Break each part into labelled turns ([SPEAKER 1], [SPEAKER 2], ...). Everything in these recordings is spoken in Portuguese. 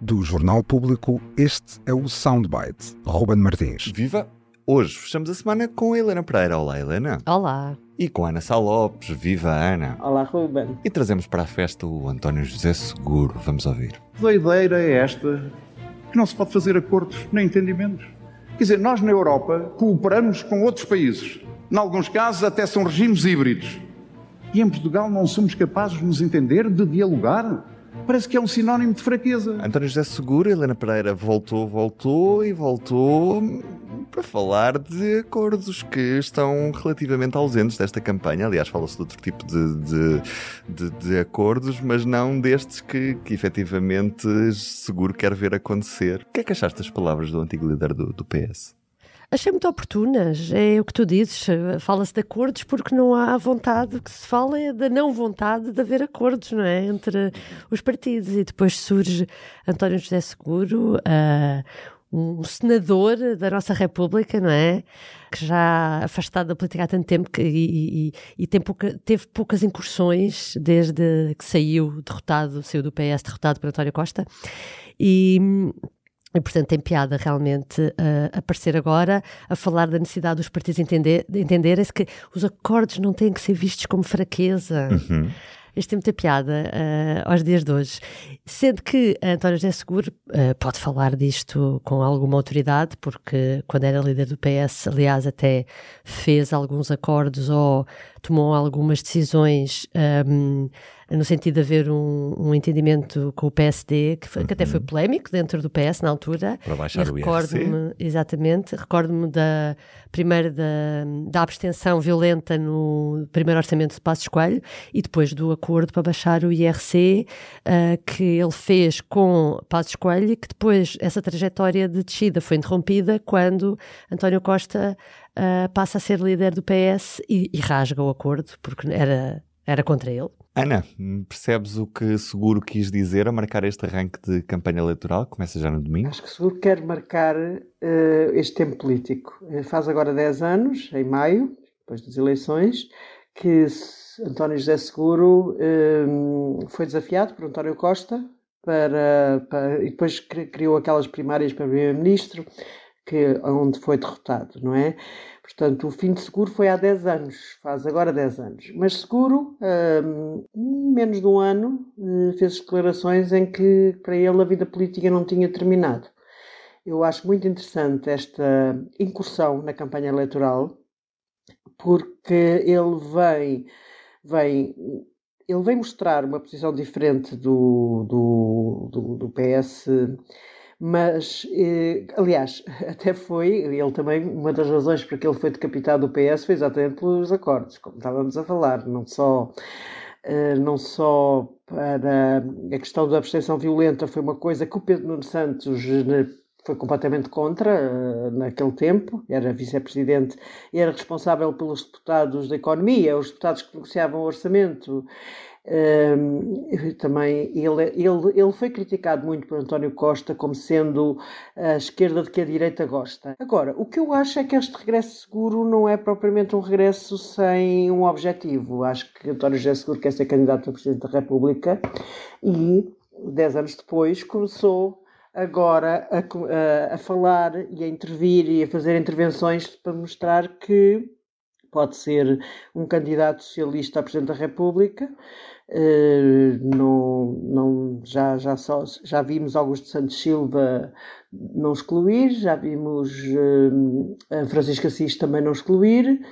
[SPEAKER 1] Do Jornal Público, este é o Soundbite. Ruben Martins.
[SPEAKER 2] Viva! Hoje fechamos a semana com a Helena Pereira. Olá, Helena.
[SPEAKER 3] Olá.
[SPEAKER 2] E com a Ana Sá Lopes. Viva, Ana.
[SPEAKER 4] Olá, Ruben.
[SPEAKER 2] E trazemos para a festa o António José Seguro. Vamos ouvir.
[SPEAKER 5] A doideira é esta que não se pode fazer acordos nem entendimentos. Quer dizer, nós na Europa cooperamos com outros países. Em alguns casos até são regimes híbridos. E em Portugal não somos capazes de nos entender, de dialogar? Parece que é um sinónimo de fraqueza.
[SPEAKER 2] António José Seguro, Helena Pereira voltou, voltou e voltou para falar de acordos que estão relativamente ausentes desta campanha. Aliás, fala-se de outro tipo de, de, de, de, acordos, mas não destes que, que efetivamente Seguro quer ver acontecer. O que é que achaste das palavras do antigo líder do, do PS?
[SPEAKER 3] Achei muito oportunas, é o que tu dizes, fala-se de acordos porque não há vontade, o que se fala é da não vontade de haver acordos, não é? Entre os partidos e depois surge António José Seguro, uh, um senador da nossa República, não é? Que já afastado da política há tanto tempo que, e, e, e tem pouca, teve poucas incursões desde que saiu derrotado, saiu do PS derrotado por António Costa. E e, portanto, tem piada realmente uh, aparecer agora a falar da necessidade dos partidos entender, entenderem-se que os acordos não têm que ser vistos como fraqueza. Uhum. Isto tem muita piada uh, aos dias de hoje. Sendo que António José Seguro uh, pode falar disto com alguma autoridade, porque quando era líder do PS, aliás, até fez alguns acordos ou tomou algumas decisões. Um, no sentido de haver um, um entendimento com o PSD, que, foi, uhum. que, até foi uhum. polémico dentro do PS na altura.
[SPEAKER 2] Para baixar o IRC.
[SPEAKER 3] Exatamente, recordo-me da primeira da, da abstenção violenta no primeiro orçamento de Passos Coelho e depois do acordo para baixar o IRC uh, que ele fez com Passos Coelho e que depois essa trajetória de descida foi interrompida quando António Costa uh, passa a ser líder do PS e, e rasga o acordo porque era, era contra ele.
[SPEAKER 2] Ana, percebes o que Seguro quis dizer a marcar este arranque de campanha eleitoral? Começa já no domingo.
[SPEAKER 4] Acho que Seguro quer marcar uh, este tempo político. Eh, faz agora 10 anos, em maio, depois das eleições, que António José Seguro uh, foi desafiado por António Costa para, para, e depois criou aquelas primárias para primeiro-ministro, que onde foi derrotado, não é? Portanto, o fim de seguro foi há 10 anos, faz agora 10 anos. Mas seguro, um, menos de um ano, eh, fez declarações em que para ele a vida política não tinha terminado. Eu acho muito interessante esta incursão na campanha eleitoral, porque ele vem, vem, ele vem mostrar uma posição diferente do, do, do, do PS mas, eh, aliás, até foi, ele também, uma das razões para que ele foi decapitado do PS foi exatamente pelos acordos, como estávamos a falar, não só, eh, não só para a questão da abstenção violenta, foi uma coisa que o Pedro Nuno Santos eh, foi completamente contra naquele tempo, era vice-presidente e era responsável pelos deputados da economia, os deputados que negociavam o orçamento também ele, ele, ele foi criticado muito por António Costa como sendo a esquerda de que a direita gosta. Agora, o que eu acho é que este regresso seguro não é propriamente um regresso sem um objetivo. Acho que António José Seguro quer ser candidato a Presidente da República e, dez anos depois, começou agora a, a, a falar e a intervir e a fazer intervenções para mostrar que pode ser um candidato socialista a Presidente da República, Uh, não, não, já, já, só, já vimos Augusto Santos Silva não excluir, já vimos a Francisca Assis também não excluir,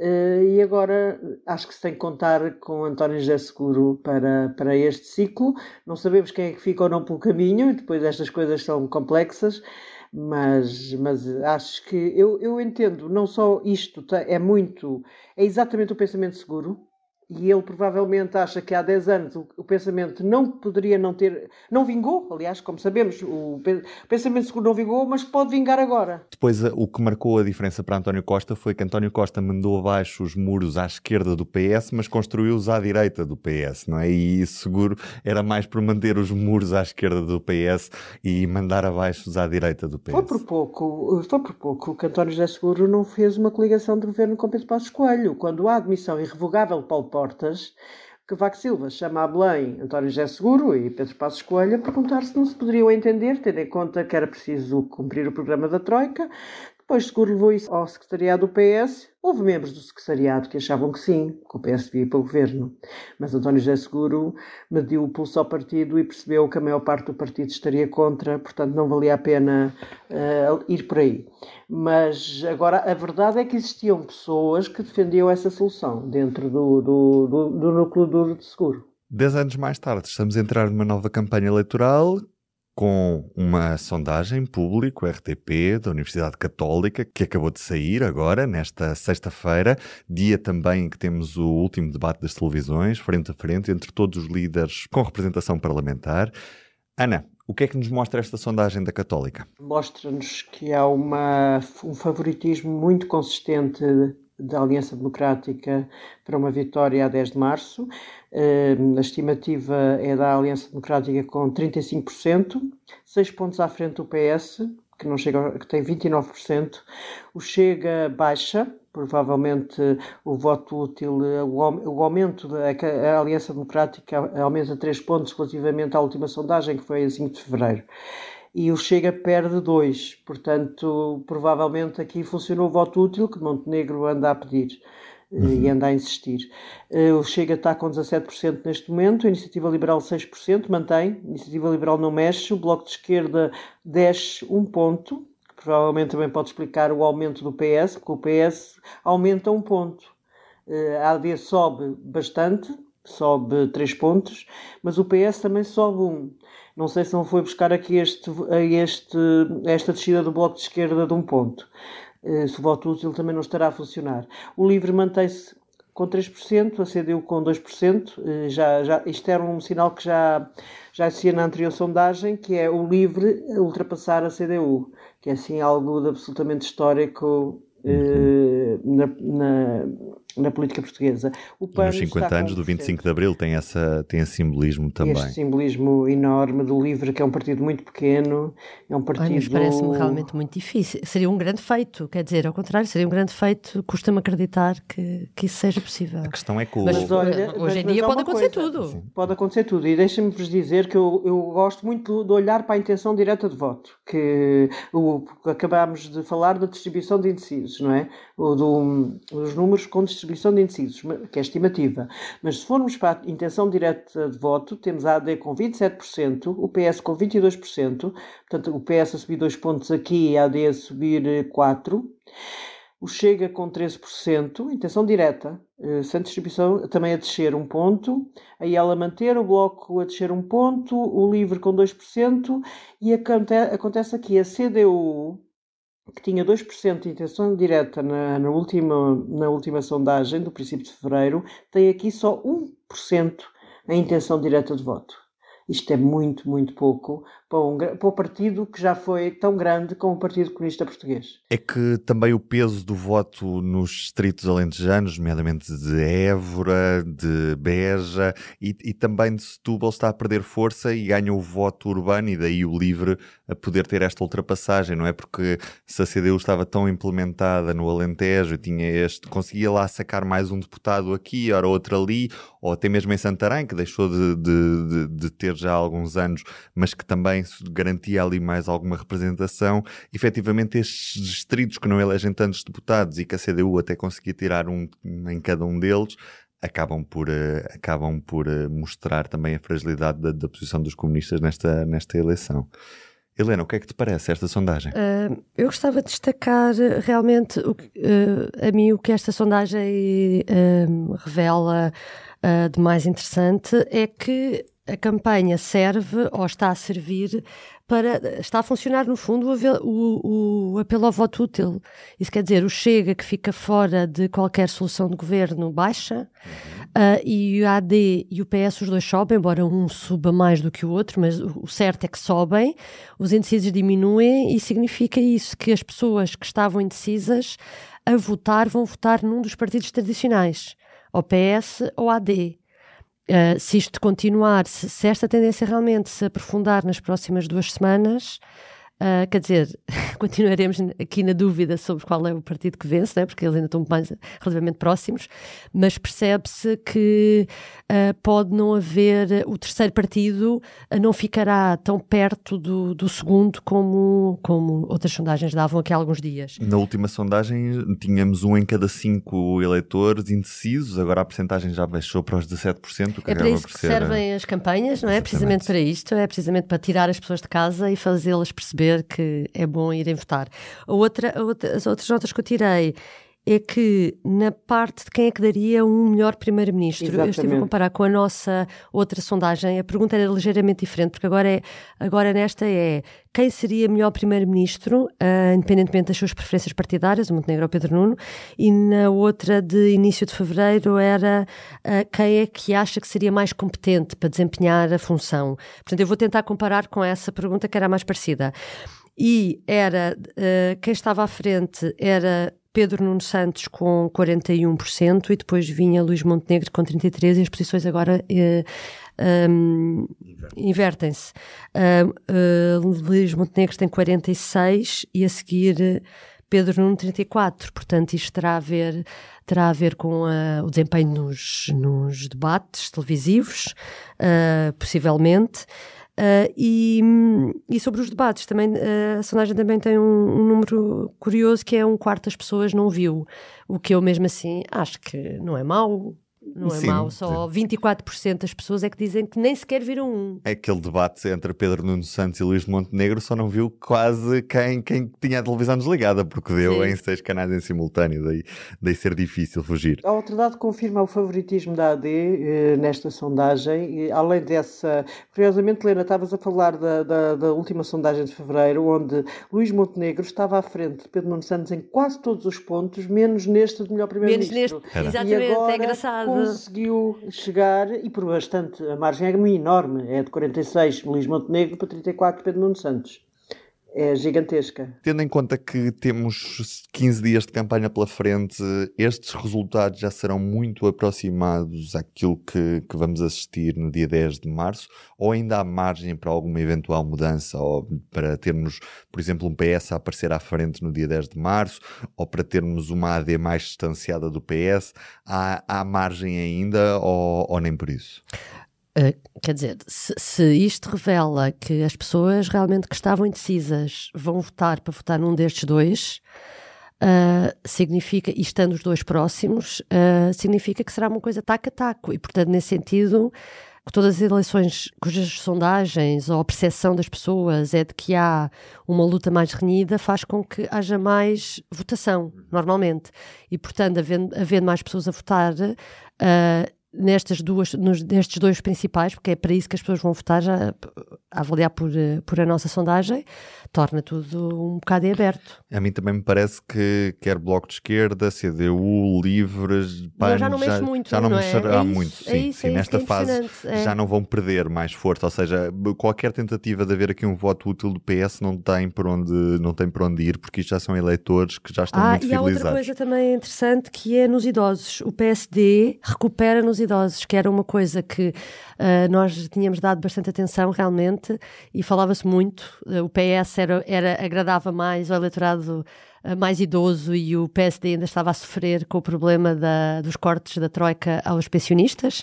[SPEAKER 4] uh, e agora acho que se tem que contar com António José Seguro para, para este ciclo. Não sabemos quem é que fica ou não pelo caminho, depois estas coisas são complexas, mas, mas acho que eu, eu entendo, não só isto é muito, é exatamente o pensamento seguro e ele provavelmente acha que há 10 anos o, o, pensamento não poderia não ter, não vingou, aliás, como sabemos, o, o pensamento seguro não vingou, mas pode vingar agora.
[SPEAKER 2] Depois, o que marcou a diferença para António Costa foi que António Costa mandou abaixo os muros à esquerda do PS, mas construiu-os à direita do PS, não é? E seguro era mais por manter os muros à esquerda do PS e mandar abaixo os à direita do PS.
[SPEAKER 4] Foi por pouco, foi por pouco que António José Seguro não fez uma coligação de governo com Pedro Passos Coelho, quando há admissão irrevogável de Paulo Portas, que Vaco Silva chama a Belém António José Seguro e Pedro Passos Coelho a perguntar se não se poderiam entender, tendo em conta que era preciso cumprir o programa da Troika, depois Seguro levou isso ao secretariado do PS. Houve membros do secretariado que achavam que sim, que o PS devia ir para o governo. Mas António José Seguro mediu o pulso ao partido e percebeu que a maior parte do partido estaria contra, portanto não valia a pena uh, ir por aí. Mas agora a verdade é que existiam pessoas que defendiam essa solução dentro do, do, do, do núcleo duro de seguro.
[SPEAKER 2] Dez anos mais tarde, estamos a entrar numa nova campanha eleitoral com uma sondagem público RTP da Universidade Católica que acabou de sair agora, nesta sexta-feira, dia também em que temos o último debate das televisões, frente a frente, entre todos os líderes com representação parlamentar. Ana, o que é que nos mostra esta sondagem da Católica?
[SPEAKER 4] Mostra-nos que há uma, um favoritismo muito consistente da Aliança Democrática para uma vitória a 10 de março. Ehm, a estimativa é da Aliança Democrática com 35%, 6 pontos à frente do PS, que, não chega, que tem 29%. O Chega baixa, provavelmente o voto útil, o aumento da Aliança Democrática aumenta 3 pontos relativamente à última sondagem, que foi a 5 de fevereiro e o Chega perde dois. Portanto, provavelmente aqui funcionou o voto útil que Montenegro anda a pedir eh, uhum. e anda a insistir. Eh, o Chega está com 17% neste momento, a Iniciativa Liberal 6%, mantém, a Iniciativa Liberal não mexe, o Bloco de Esquerda desce um ponto, que provavelmente também pode explicar o aumento do PS, porque o PS aumenta um ponto. Eh, a AD sobe bastante, sobe 3 pontos, mas o PS também sobe um. Não sei se não foi buscar aqui este, este, esta descida do Bloco de Esquerda de um ponto. Eh, se o voto útil também não estará a funcionar. O LIVRE mantém-se com 3%, a CDU com 2%. Eh, já, já, isto era um sinal que já, já existia na anterior sondagem, que é o LIVRE ultrapassar a CDU, que é assim algo absolutamente histórico uhum. na, na na política portuguesa.
[SPEAKER 2] O PAN nos 50 anos do 25 de Abril tem, essa, tem esse simbolismo também.
[SPEAKER 4] Este simbolismo enorme do LIVRE, que é um partido muito pequeno, é um partido...
[SPEAKER 3] Ai, parece-me realmente muito difícil. Seria um grande feito, quer dizer, ao contrário, seria um grande feito, custa-me acreditar que, que isso seja possível.
[SPEAKER 2] A questão é que o...
[SPEAKER 3] Mas, olha, hoje em dia pode acontecer coisa. tudo. Sim.
[SPEAKER 4] Pode acontecer tudo, e deixem-me-vos dizer que eu, eu gosto muito de olhar para a intenção direta de voto, que o, acabámos de falar da distribuição de indecisos, não é? O, do, dos números com distribuição de indecisos que é estimativa. Mas se formos para a intenção direta de voto, temos a AD com 27%, o PS com 22%, portanto o PS a subir 2 pontos aqui e a AD a subir 4%. O Chega com 13%, intenção direta, eh, sem distribuição, também a descer um ponto, aí ela manter, o Bloco a descer um ponto, o Livre com 2%, e acontece aqui a CDU que tinha 2% de intenção direta na, na, última, na última sondagem do princípio de fevereiro, tem aqui só 1% a intenção direta de voto. Isto é muito, muito pouco para, um, para o partido que já foi tão grande como o Partido Comunista Português.
[SPEAKER 2] É que também o peso do voto nos distritos alentejanos, nomeadamente de Évora, de Beja e, e, também de Setúbal, está a perder força e ganha o voto urbano e daí o LIVRE a poder ter esta ultrapassagem, não é? Porque se a CDU estava tão implementada no Alentejo, tinha este, conseguia lá sacar mais um deputado aqui, ora outro ali, ou até mesmo em Santarém, que deixou de, de, de, de ter já alguns anos, mas que também também garantia ali mais alguma representação. Efetivamente, estes distritos que não elegem tantos deputados e que a CDU até conseguia tirar um em cada um deles, acabam por, uh, acabam por uh, mostrar também a fragilidade da, da, posição dos comunistas nesta, nesta eleição. Helena, o que é que te parece esta sondagem? Uh,
[SPEAKER 3] eu gostava de destacar realmente o, a mim o que esta sondagem revela de mais interessante é que a campanha serve ou está a servir para. Está a funcionar, no fundo, o, o, o, apelo ao voto útil. Isso quer dizer, o Chega que fica fora de qualquer solução de governo baixa, Uh, e o AD e o PS, os dois sobem, embora um suba mais do que o outro, mas o certo é que sobem, os indecisos diminuem e significa isso, que as pessoas que estavam indecisas a votar vão votar num dos partidos tradicionais, ou PS ou AD. Uh, se isto continuar, se, se, esta tendência realmente se aprofundar nas próximas duas semanas, Uh, quer dizer, continuaremos aqui na dúvida sobre qual é o partido que vence, né? porque eles ainda estão mais relativamente próximos, mas percebe-se que uh, pode não haver, o terceiro partido não ficará tão perto do, do segundo como, como outras sondagens davam aqui há alguns dias.
[SPEAKER 2] Na última sondagem tínhamos um em cada cinco eleitores indecisos, agora a percentagem já baixou para os 17%.
[SPEAKER 3] Que é para isso que servem as campanhas, não é? Exatamente. Precisamente para isto, é precisamente para tirar as pessoas de casa e fazê-las perceber que é bom irem votar. A outra, a outra, as outras notas que eu tirei é que na parte de quem é que daria um melhor primeiro-ministro, eu estive a comparar com a nossa outra sondagem, a pergunta era ligeiramente diferente, porque agora, é, agora nesta é quem seria melhor primeiro-ministro, uh, independentemente das suas preferências partidárias, o Montenegro ou o Pedro Nuno, e na outra de início de fevereiro era uh, quem é que acha que seria mais competente para desempenhar a função. Portanto, eu vou tentar comparar com essa pergunta que era mais parecida. E era uh, quem estava à frente era Pedro Nuno Santos com 41% e depois vinha Luís Montenegro com 33% e as posições agora uh, um, invertem-se. Uh, uh, Luís Montenegro tem 46% e a seguir Pedro Nuno 34%. Portanto, isto terá a ver, terá a ver com o desempenho nos, nos debates televisivos, possivelmente. Uh, e, e, sobre os debates, também, uh, a sondagem também tem um, um, número curioso que é um quarto das pessoas não viu, o que eu mesmo assim acho que não é mau, não é sim, mau, só sim. 24% das pessoas é que dizem que nem sequer viram um.
[SPEAKER 2] É aquele debate entre Pedro Nuno Santos e Luís de Montenegro só não viu quase quem, quem tinha a televisão desligada, porque deu sim. em seis canais em simultâneo, daí, daí ser difícil fugir.
[SPEAKER 4] A outro dado confirma o favoritismo da AD eh, nesta sondagem, e, além dessa, curiosamente, Helena, estavas a falar da, da, da, última sondagem de fevereiro, onde Luís Montenegro estava à frente de Pedro Nuno Santos em quase todos os pontos, menos neste de melhor primeiro-ministro.
[SPEAKER 3] Menos neste, exatamente, agora, é engraçado
[SPEAKER 4] conseguiu chegar, e por bastante, a margem é enorme, é de 46 Luís Montenegro para 34 Pedro Nuno Santos é gigantesca.
[SPEAKER 2] Tendo em conta que temos 15 dias de campanha pela frente, estes resultados já serão muito aproximados àquilo que, que vamos assistir no dia 10 de março, ou ainda há margem para alguma eventual mudança, ou para termos, por exemplo, um PS a aparecer à frente no dia 10 de março, ou para termos uma AD mais distanciada do PS, há, há margem ainda, ou, ou nem por isso?
[SPEAKER 3] Uh, quer dizer, se, se, isto revela que as pessoas realmente que estavam indecisas vão votar para votar num destes dois, uh, significa, e estando os dois próximos, uh, significa que será uma coisa taco a taco. E, portanto, nesse sentido, todas as eleições cujas sondagens ou a percepção das pessoas é de que há uma luta mais renhida, faz com que haja mais votação, normalmente. E, portanto, havendo, havendo mais pessoas a votar, uh, nestas duas, nos, nestes dois principais, porque é para isso que as pessoas vão votar, já, a avaliar por, eh, por a nossa sondagem, torna tudo um bocado em aberto.
[SPEAKER 2] A mim também me parece que quer Bloco de Esquerda, CDU, Livres,
[SPEAKER 3] PAN, já não mexe muito,
[SPEAKER 2] já não,
[SPEAKER 3] não
[SPEAKER 2] mexerá é? é muito. Sim,
[SPEAKER 3] é isso,
[SPEAKER 2] sim
[SPEAKER 3] é
[SPEAKER 2] nesta
[SPEAKER 3] é
[SPEAKER 2] fase
[SPEAKER 3] é.
[SPEAKER 2] já não vão perder mais força, ou seja, qualquer tentativa de haver aqui um voto útil do PS não tem por onde, não tem por onde ir, porque isto já são eleitores que já estão
[SPEAKER 3] ah,
[SPEAKER 2] muito
[SPEAKER 3] e há outra coisa também interessante que é nos idosos. O PSD recupera nos idosos, que era uma coisa que uh, nós tínhamos dado bastante atenção realmente e falava-se muito, eh, o PS era, era, agradava mais ao eleitorado eh, mais idoso e o PSD ainda estava a sofrer com o problema da, dos cortes da Troika aos pensionistas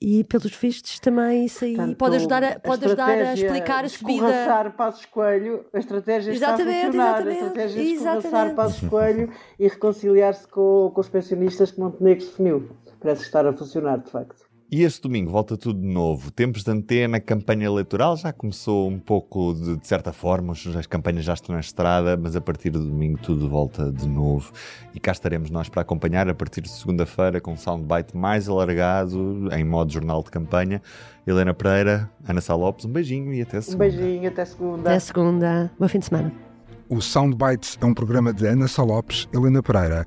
[SPEAKER 3] e pelos vistos também isso aí Portanto, pode ajudar a, pode ajudar a explicar a subida.
[SPEAKER 4] Passos Coelho, a estratégia
[SPEAKER 3] exatamente,
[SPEAKER 4] está a funcionar.
[SPEAKER 3] Exatamente,
[SPEAKER 4] a estratégia de escorraçar Passos Coelho e reconciliar-se com, com os pensionistas que Montenegro definiu. Parece estar a funcionar, de facto.
[SPEAKER 2] E este domingo volta tudo de novo. Tempos de antena, campanha eleitoral já começou um pouco de, de, certa forma, as campanhas já estão na estrada, mas a partir do domingo tudo volta de novo. E cá estaremos nós para acompanhar a partir de segunda-feira com um soundbite mais alargado, em modo jornal de campanha. Helena Pereira, Ana Sá Lopes, um beijinho e até segunda.
[SPEAKER 4] Um beijinho, até segunda.
[SPEAKER 3] Até segunda. Bom fim de semana.
[SPEAKER 1] O Soundbites é um programa de Ana Sá Lopes, Helena Pereira